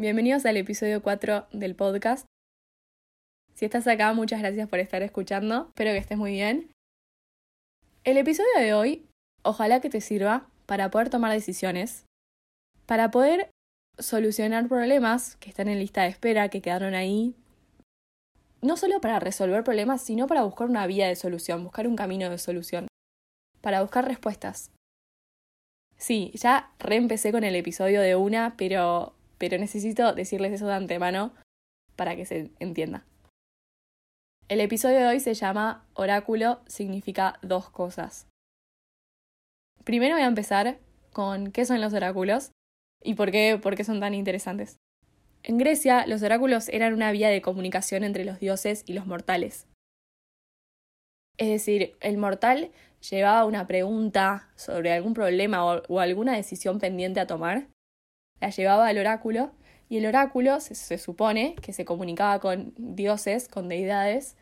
Bienvenidos al episodio 4 del podcast. Si estás acá, muchas gracias por estar escuchando. Espero que estés muy bien. El episodio de hoy, ojalá que te sirva para poder tomar decisiones, para poder solucionar problemas que están en lista de espera, que quedaron ahí. No solo para resolver problemas, sino para buscar una vía de solución, buscar un camino de solución, para buscar respuestas. Sí, ya reempecé con el episodio de una, pero pero necesito decirles eso de antemano para que se entienda. El episodio de hoy se llama Oráculo significa dos cosas. Primero voy a empezar con qué son los oráculos y por qué, por qué son tan interesantes. En Grecia, los oráculos eran una vía de comunicación entre los dioses y los mortales. Es decir, el mortal llevaba una pregunta sobre algún problema o, o alguna decisión pendiente a tomar la llevaba al oráculo y el oráculo se, supone que se comunicaba con dioses, con deidades,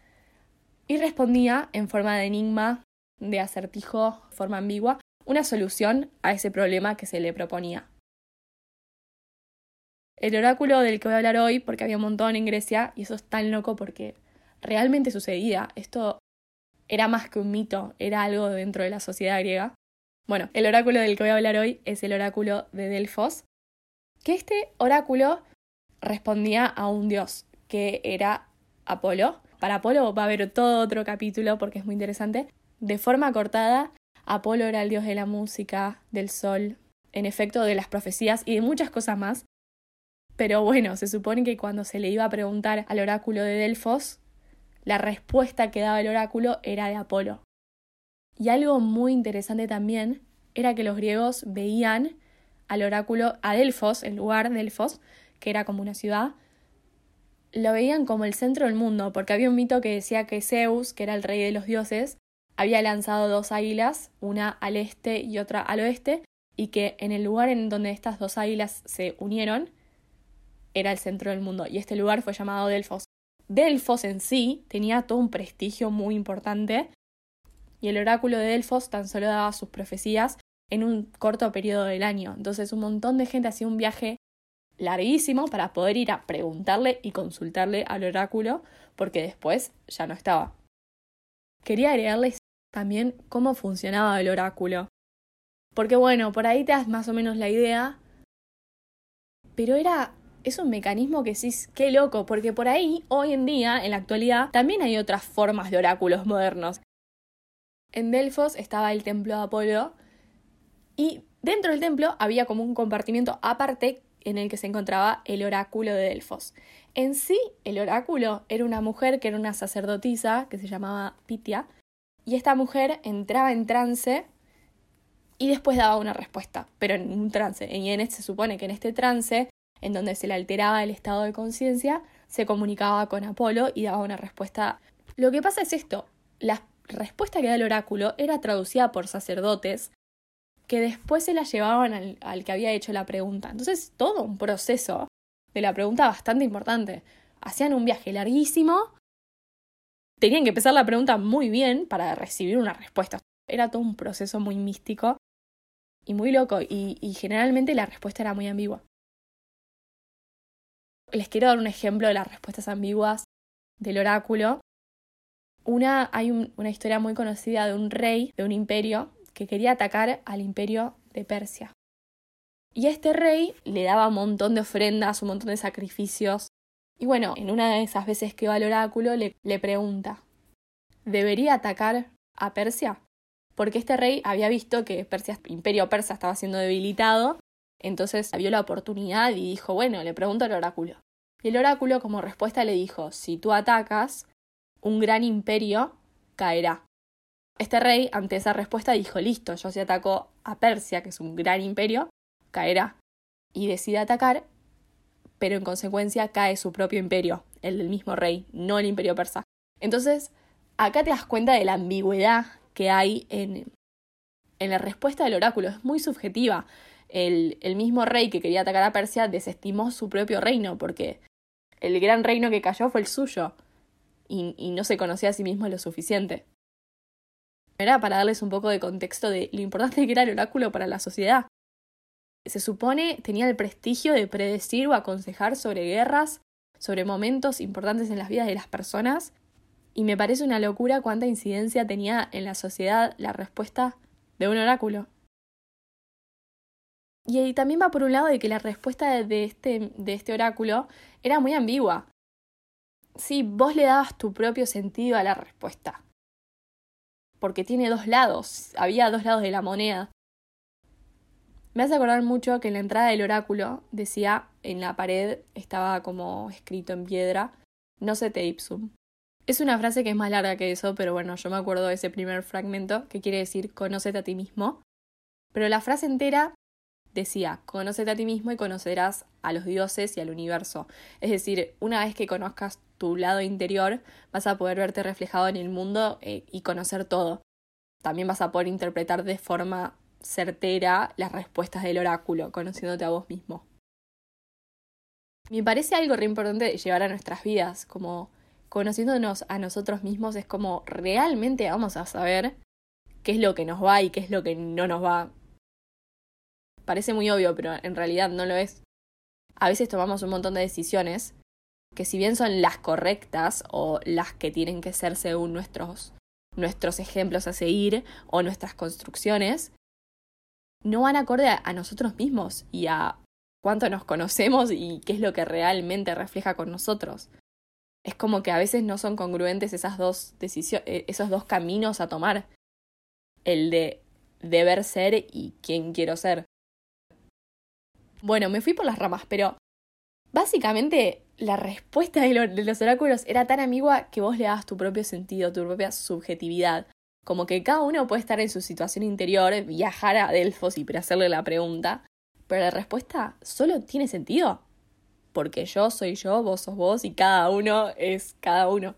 y respondía en forma de enigma, de acertijo, forma ambigua, una solución a ese problema que se le proponía. El oráculo del que voy a hablar hoy, porque había un montón en Grecia, y eso es tan loco porque realmente sucedía. Esto era más que un mito, era algo dentro de la sociedad griega. Bueno, el oráculo del que voy a hablar hoy es el oráculo de Delfos, que este oráculo respondía a un dios, que era Apolo. Para Apolo va a haber todo otro capítulo porque es muy interesante. De forma cortada, Apolo era el dios de la música, del sol, en efecto de las profecías y de muchas cosas más. Pero bueno, se supone que cuando se le iba a preguntar al oráculo de Delfos, la respuesta que daba el oráculo era de Apolo. Y algo muy interesante también era que los griegos veían al oráculo, a Delfos, el lugar Delfos, que era como una ciudad, lo veían como el centro del mundo, porque había un mito que decía que Zeus, que era el rey de los dioses, había lanzado dos águilas, una al este y otra al oeste, y que en el lugar en donde estas dos águilas se unieron era el centro del mundo, y este lugar fue llamado Delfos. Delfos en sí tenía todo un prestigio muy importante, y el oráculo de Delfos tan solo daba sus profecías en un corto periodo del año. Entonces un montón de gente hacía un viaje larguísimo para poder ir a preguntarle y consultarle al oráculo porque después ya no estaba. Quería agregarles también cómo funcionaba el oráculo. Porque bueno, por ahí te das más o menos la idea, pero era es un mecanismo que sí, qué loco, porque por ahí, hoy en día, en la actualidad, también hay otras formas de oráculos modernos. En Delfos estaba el templo de Apolo, y dentro del templo había como un compartimiento aparte en el que se encontraba el oráculo de Delfos. En sí, el oráculo era una mujer que era una sacerdotisa que se llamaba Pitia, y esta mujer entraba en trance y después daba una respuesta, pero en un trance. Y en este, se supone que en este trance, en donde se le alteraba el estado de conciencia, se comunicaba con Apolo y daba una respuesta. Lo que pasa es esto, la respuesta que da el oráculo era traducida por sacerdotes que después se la llevaban al, que había hecho la pregunta. Entonces, todo un proceso de la pregunta bastante importante. Hacían un viaje larguísimo, tenían que empezar la pregunta muy bien para recibir una respuesta. Era todo un proceso muy místico y muy loco, y, generalmente la respuesta era muy ambigua. Les quiero dar un ejemplo de las respuestas ambiguas del oráculo. Una, hay una historia muy conocida de un rey de un imperio que quería atacar al imperio de Persia. Y este rey le daba un montón de ofrendas, un montón de sacrificios. Y bueno, en una de esas veces que va al oráculo le, le pregunta, ¿debería atacar a Persia? Porque este rey había visto que Persia, imperio persa estaba siendo debilitado, entonces vio la oportunidad y dijo, bueno, le pregunto al oráculo. Y el oráculo como respuesta le dijo, si tú atacas, un gran imperio caerá. Este rey, ante esa respuesta, dijo, listo, yo si ataco a Persia, que es un gran imperio, caerá. Y decide atacar, pero en consecuencia cae su propio imperio, el del mismo rey, no el imperio persa. Entonces, acá te das cuenta de la ambigüedad que hay en, en la respuesta del oráculo. Es muy subjetiva. El, el mismo rey que quería atacar a Persia desestimó su propio reino, porque el gran reino que cayó fue el suyo, y, y no se conocía a sí mismo lo suficiente. Era para darles un poco de contexto de lo importante que era el oráculo para la sociedad. se supone tenía el prestigio de predecir o aconsejar sobre guerras, sobre momentos importantes en las vidas de las personas, y me parece una locura cuánta incidencia tenía en la sociedad la respuesta de un oráculo. Y también va por un lado de que la respuesta de este, de este oráculo era muy ambigua. Sí, vos le dabas tu propio sentido a la respuesta. Porque tiene dos lados, había dos lados de la moneda. Me hace acordar mucho que en la entrada del oráculo decía en la pared, estaba como escrito en piedra, no se te ipsum. Es una frase que es más larga que eso, pero bueno, yo me acuerdo de ese primer fragmento que quiere decir conócete a ti mismo. Pero la frase entera decía, conócete a ti mismo y conocerás a los dioses y al universo. Es decir, una vez que conozcas tu lado interior, vas a poder verte reflejado en el mundo eh, y conocer todo. También vas a poder interpretar de forma certera las respuestas del oráculo, conociéndote a vos mismo. Me parece algo re importante llevar a nuestras vidas, como conociéndonos a nosotros mismos es como realmente vamos a saber qué es lo que nos va y qué es lo que no nos va. Parece muy obvio, pero en realidad no lo es. A veces tomamos un montón de decisiones que si bien son las correctas o las que tienen que ser según nuestros, nuestros ejemplos a seguir o nuestras construcciones, no van acorde a, nosotros mismos y a cuánto nos conocemos y qué es lo que realmente refleja con nosotros. Es como que a veces no son congruentes esas dos eh, esos dos caminos a tomar. El de deber ser y quién quiero ser. Bueno, me fui por las ramas, pero básicamente la respuesta de, los oráculos era tan ambigua que vos le dabas tu propio sentido, tu propia subjetividad. Como que cada uno puede estar en su situación interior, viajar a Delfos y hacerle la pregunta, pero la respuesta solo tiene sentido. Porque yo soy yo, vos sos vos y cada uno es cada uno.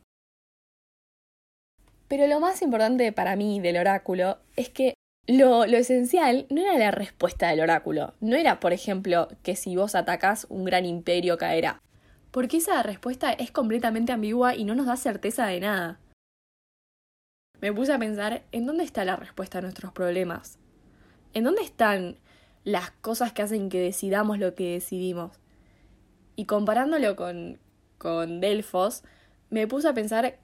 Pero lo más importante para mí del oráculo es que lo, lo, esencial no era la respuesta del oráculo. No era, por ejemplo, que si vos atacás un gran imperio caerá. Porque esa respuesta es completamente ambigua y no nos da certeza de nada me puse a pensar en dónde está la respuesta a nuestros problemas. ¿En dónde están las cosas que hacen que decidamos lo que decidimos? Y comparándolo con, con Delfos, me puse a pensar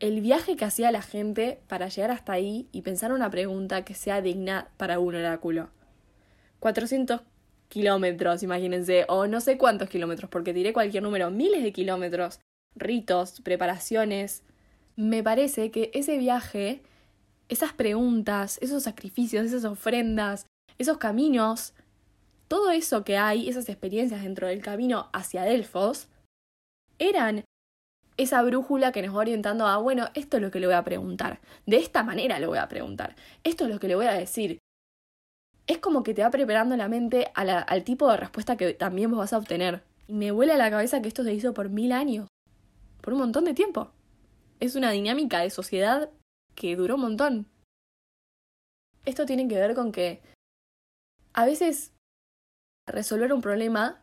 el viaje que hacía la gente para llegar hasta ahí y pensar una pregunta que sea digna para un oráculo. 400 kilómetros, imagínense, o no sé cuántos kilómetros, porque tiré cualquier número, miles de kilómetros, ritos, preparaciones, me parece que ese viaje, esas preguntas, esos sacrificios, esas ofrendas, esos caminos, todo eso que hay, esas experiencias dentro del camino hacia Delfos, eran esa brújula que nos va orientando a, bueno, esto es lo que le voy a preguntar, de esta manera lo voy a preguntar, esto es lo que le voy a decir. Es como que te va preparando la mente al tipo de respuesta que también vos vas a obtener. Y me vuela la cabeza que esto se hizo por mil años, por un montón de tiempo es una dinámica de sociedad que duró un montón. Esto tiene que ver con que a veces resolver un problema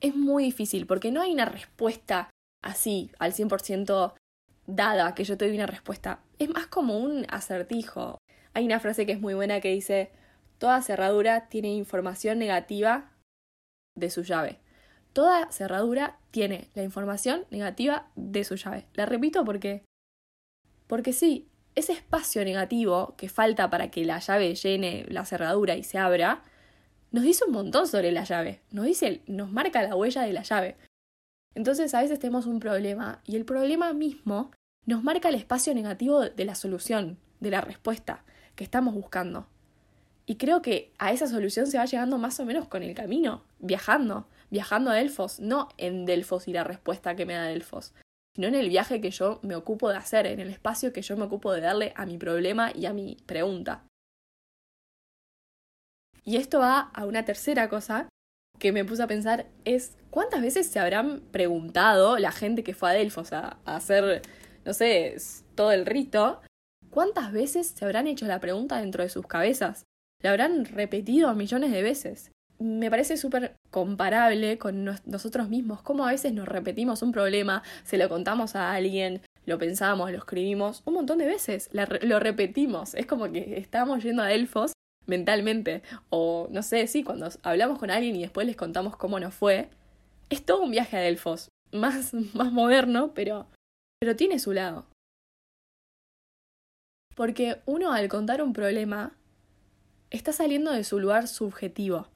es muy difícil porque no hay una respuesta así al 100% dada, que yo te doy una respuesta. Es más como un acertijo. Hay una frase que es muy buena que dice, toda cerradura tiene información negativa de su llave. Toda cerradura tiene la información negativa de su llave. La repito porque. Porque sí, ese espacio negativo que falta para que la llave llene la cerradura y se abra, nos dice un montón sobre la llave. Nos dice, nos marca la huella de la llave. Entonces a veces tenemos un problema y el problema mismo nos marca el espacio negativo de la solución, de la respuesta que estamos buscando. Y creo que a esa solución se va llegando más o menos con el camino, viajando viajando a Delfos, no en Delfos y la respuesta que me da Delfos, sino en el viaje que yo me ocupo de hacer, en el espacio que yo me ocupo de darle a mi problema y a mi pregunta. Y esto va a una tercera cosa que me puse a pensar, es cuántas veces se habrán preguntado la gente que fue a Delfos a, hacer, no sé, todo el rito, cuántas veces se habrán hecho la pregunta dentro de sus cabezas. La habrán repetido millones de veces me parece súper comparable con nosotros mismos, cómo a veces nos repetimos un problema, se lo contamos a alguien, lo pensamos, lo escribimos un montón de veces, lo repetimos, es como que estamos yendo a Delfos mentalmente. O no sé, sí, cuando hablamos con alguien y después les contamos cómo nos fue. Es todo un viaje a Delfos. Más, más moderno, pero, pero tiene su lado. Porque uno al contar un problema está saliendo de su lugar subjetivo.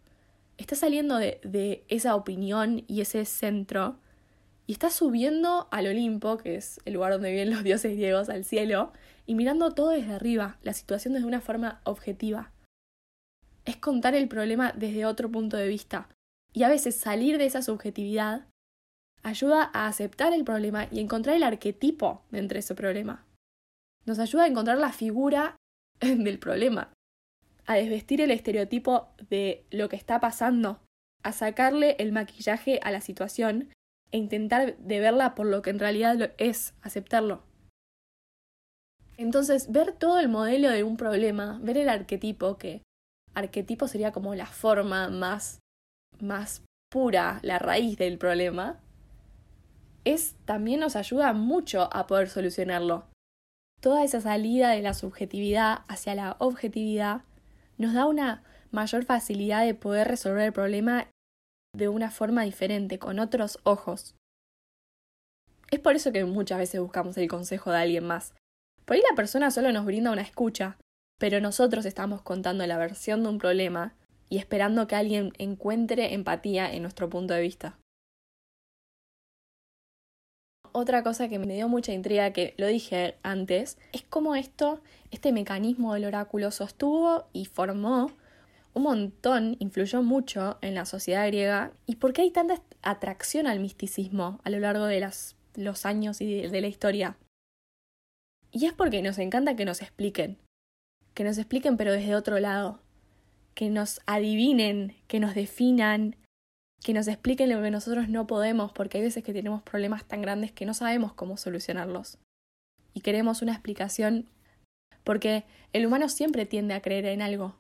Está saliendo de, de esa opinión y ese centro y está subiendo al Olimpo, que es el lugar donde viven los dioses griegos, al cielo, y mirando todo desde arriba, la situación desde una forma objetiva. Es contar el problema desde otro punto de vista. Y a veces salir de esa subjetividad ayuda a aceptar el problema y encontrar el arquetipo dentro de ese problema. Nos ayuda a encontrar la figura del problema, a desvestir el estereotipo de lo que está pasando, a sacarle el maquillaje a la situación e intentar de verla por lo que en realidad es, aceptarlo. Entonces, ver todo el modelo de un problema, ver el arquetipo, que arquetipo sería como la forma más, más pura, la raíz del problema, es también nos ayuda mucho a poder solucionarlo. Toda esa salida de la subjetividad hacia la objetividad nos da una mayor facilidad de poder resolver el problema de una forma diferente, con otros ojos. Es por eso que muchas veces buscamos el consejo de alguien más. Por ahí la persona solo nos brinda una escucha, pero nosotros estamos contando la versión de un problema y esperando que alguien encuentre empatía en nuestro punto de vista. Otra cosa que me dio mucha intriga, que lo dije antes, es cómo esto, este mecanismo del oráculo sostuvo y formó un montón, influyó mucho en la sociedad griega y por qué hay tanta atracción al misticismo a lo largo de los años y de, de la historia. Y es porque nos encanta que nos expliquen, que nos expliquen pero desde otro lado, que nos adivinen, que nos definan, que nos expliquen lo que nosotros no podemos, porque hay veces que tenemos problemas tan grandes que no sabemos cómo solucionarlos. Y queremos una explicación porque el humano siempre tiende a creer en algo,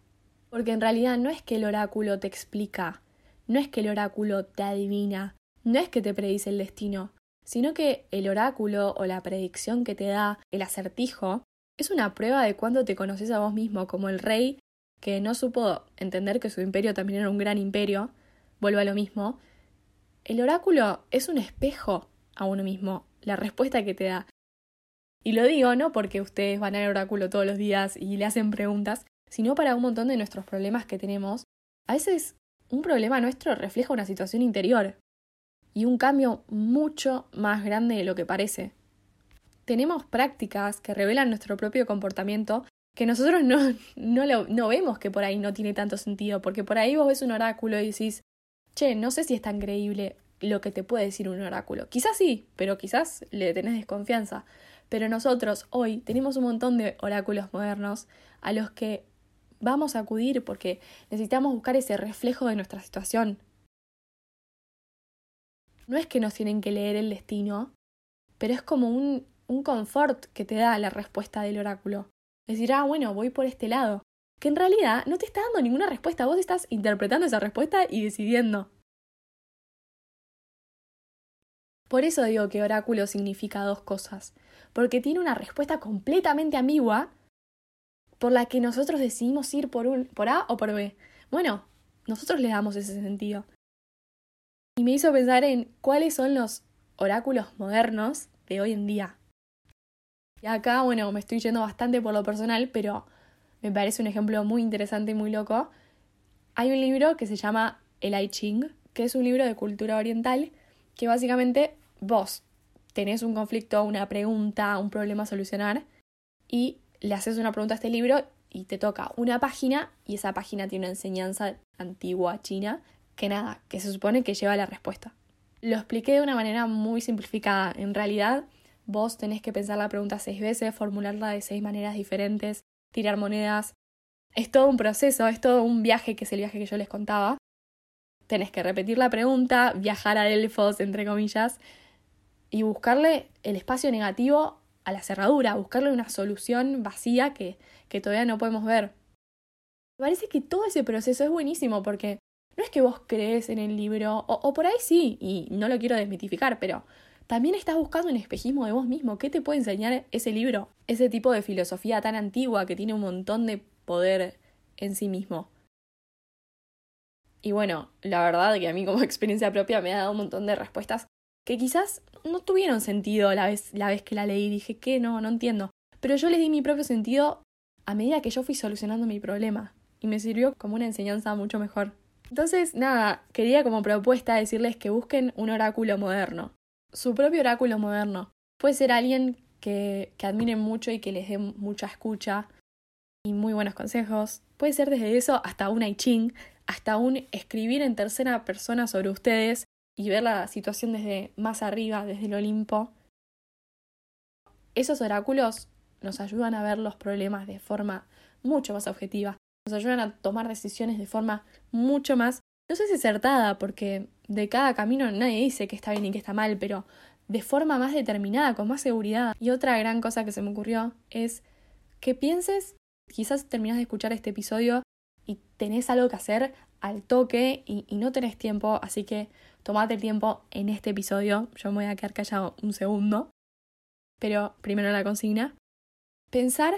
porque en realidad no es que el oráculo te explica, no es que el oráculo te adivina, no es que te predice el destino, sino que el oráculo o la predicción que te da el acertijo es una prueba de cuándo te conoces a vos mismo, como el rey que no supo entender que su imperio también era un gran imperio, vuelvo a lo mismo, el oráculo es un espejo a uno mismo, la respuesta que te da. Y lo digo no porque ustedes van al oráculo todos los días y le hacen preguntas, sino para un montón de nuestros problemas que tenemos. A veces un problema nuestro refleja una situación interior y un cambio mucho más grande de lo que parece. Tenemos prácticas que revelan nuestro propio comportamiento que nosotros no, no, no vemos que por ahí no tiene tanto sentido, porque por ahí vos ves un oráculo y decís, che, no sé si es tan creíble lo que te puede decir un oráculo. Quizás sí, pero quizás le tenés desconfianza. Pero nosotros hoy tenemos un montón de oráculos modernos a los que vamos a acudir porque necesitamos buscar ese reflejo de nuestra situación. No es que nos tienen que leer el destino, pero es como un, un confort que te da la respuesta del oráculo. Decir, ah, bueno, voy por este lado. Que en realidad no te está dando ninguna respuesta, vos estás interpretando esa respuesta y decidiendo. Por eso digo que oráculo significa dos cosas, porque tiene una respuesta completamente ambigua por la que nosotros decidimos ir por, un, por A o por B. Bueno, nosotros le damos ese sentido. Y me hizo pensar en cuáles son los oráculos modernos de hoy en día. Y acá, bueno, me estoy yendo bastante por lo personal, pero me parece un ejemplo muy interesante y muy loco. Hay un libro que se llama El I Ching, que es un libro de cultura oriental que básicamente vos tenés un conflicto, una pregunta, un problema a solucionar y le haces una pregunta a este libro y te toca una página y esa página tiene una enseñanza antigua china que nada, que se supone que lleva la respuesta. Lo expliqué de una manera muy simplificada. En realidad, vos tenés que pensar la pregunta seis veces, formularla de seis maneras diferentes, tirar monedas. Es todo un proceso, es todo un viaje que es el viaje que yo les contaba. Tenés que repetir la pregunta, viajar a Delfos, entre comillas, y buscarle el espacio negativo a la cerradura, buscarle una solución vacía que, que todavía no podemos ver. Me parece que todo ese proceso es buenísimo porque no es que vos crees en el libro, o, o, por ahí sí, y no lo quiero desmitificar, pero también estás buscando un espejismo de vos mismo. ¿Qué te puede enseñar ese libro? Ese tipo de filosofía tan antigua que tiene un montón de poder en sí mismo. Y bueno, la verdad que a mí como experiencia propia me ha dado un montón de respuestas que quizás no tuvieron sentido la vez, la vez que la leí. Dije que no, no entiendo. Pero yo le di mi propio sentido a medida que yo fui solucionando mi problema. Y me sirvió como una enseñanza mucho mejor. Entonces, nada, quería como propuesta decirles que busquen un oráculo moderno. Su propio oráculo moderno. Puede ser alguien que, que admiren mucho y que les dé mucha escucha y muy buenos consejos. Puede ser desde eso hasta un I Ching, hasta un escribir en tercera persona sobre ustedes y ver la situación desde más arriba, desde el Olimpo. Esos oráculos nos ayudan a ver los problemas de forma mucho más objetiva, nos ayudan a tomar decisiones de forma mucho más, no sé si acertada, porque de cada camino nadie dice que está bien y que está mal, pero de forma más determinada, con más seguridad. Y otra gran cosa que se me ocurrió es que pienses, quizás terminas de escuchar este episodio y tenés algo que hacer al toque y, no tenés tiempo, así que tomate el tiempo en este episodio. Yo me voy a quedar callado un segundo. Pero primero la consigna. Pensar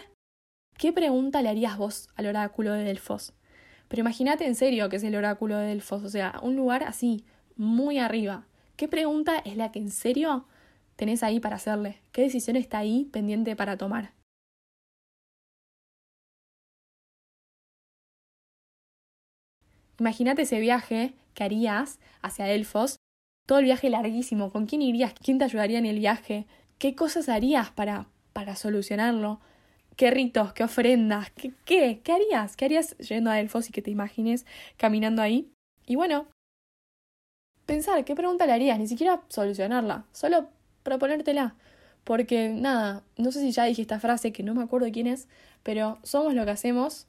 qué pregunta le harías vos al oráculo de Delfos. Pero imagínate en serio que es el oráculo de Delfos, o sea, un lugar así, muy arriba. ¿Qué pregunta es la que en serio tenés ahí para hacerle? ¿Qué decisión está ahí pendiente para tomar? Imagínate ese viaje que harías hacia Delfos, todo el viaje larguísimo, ¿con quién irías? ¿Quién te ayudaría en el viaje? ¿Qué cosas harías para, para solucionarlo? ¿Qué ritos? ¿Qué ofrendas? ¿Qué, ¿Qué? ¿Qué harías? ¿Qué harías yendo a Delfos y que te imagines caminando ahí? Y bueno, pensar qué pregunta le harías, ni siquiera solucionarla, solo proponértela. Porque nada, no sé si ya dije esta frase que no me acuerdo quién es, pero somos lo que hacemos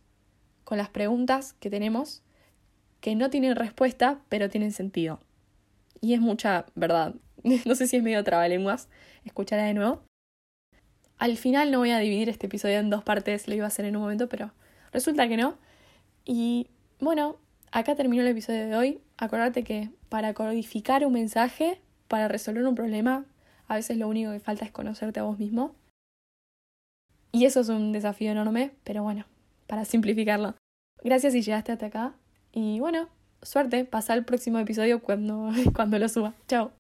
con las preguntas que tenemos que no tienen respuesta, pero tienen sentido. Y es mucha verdad. no sé si es medio trabalenguas. Escuchará de nuevo. Al final no voy a dividir este episodio en dos partes, lo iba a hacer en un momento, pero resulta que no. Y bueno, acá terminó el episodio de hoy. Acordate que para codificar un mensaje, para resolver un problema, a veces lo único que falta es conocerte a vos mismo. Y eso es un desafío enorme, pero bueno, para simplificarlo. Gracias si llegaste hasta acá. Y bueno, suerte, pasa al próximo episodio cuando, cuando lo suba. Chao.